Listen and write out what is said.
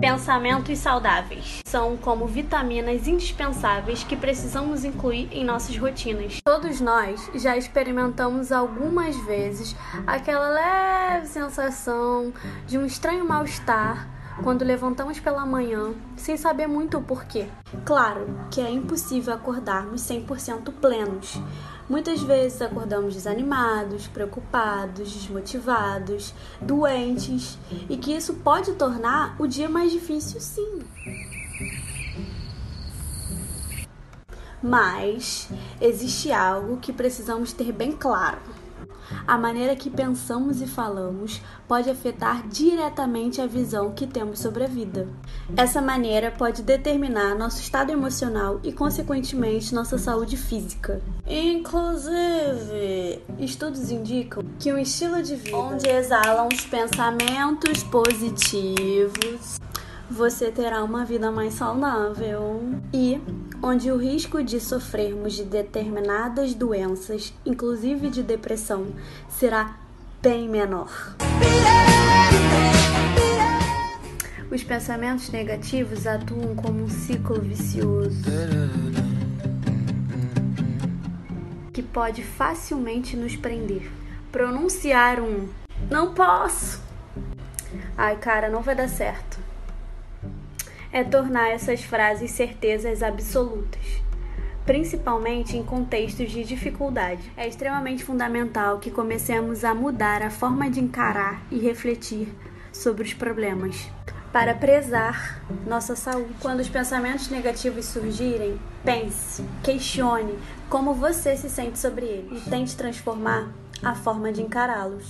Pensamentos saudáveis são como vitaminas indispensáveis que precisamos incluir em nossas rotinas. Todos nós já experimentamos algumas vezes aquela leve sensação de um estranho mal-estar quando levantamos pela manhã sem saber muito o porquê. Claro que é impossível acordarmos 100% plenos, Muitas vezes acordamos desanimados, preocupados, desmotivados, doentes e que isso pode tornar o dia mais difícil, sim. Mas existe algo que precisamos ter bem claro. A maneira que pensamos e falamos pode afetar diretamente a visão que temos sobre a vida. Essa maneira pode determinar nosso estado emocional e, consequentemente, nossa saúde física. Inclusive, estudos indicam que um estilo de vida onde exalam os pensamentos positivos você terá uma vida mais saudável e onde o risco de sofrermos de determinadas doenças, inclusive de depressão, será bem menor. Os pensamentos negativos atuam como um ciclo vicioso que pode facilmente nos prender. Pronunciar um não posso. Ai, cara, não vai dar certo é tornar essas frases certezas absolutas, principalmente em contextos de dificuldade. É extremamente fundamental que comecemos a mudar a forma de encarar e refletir sobre os problemas para prezar nossa saúde. Quando os pensamentos negativos surgirem, pense, questione como você se sente sobre eles e tente transformar a forma de encará-los.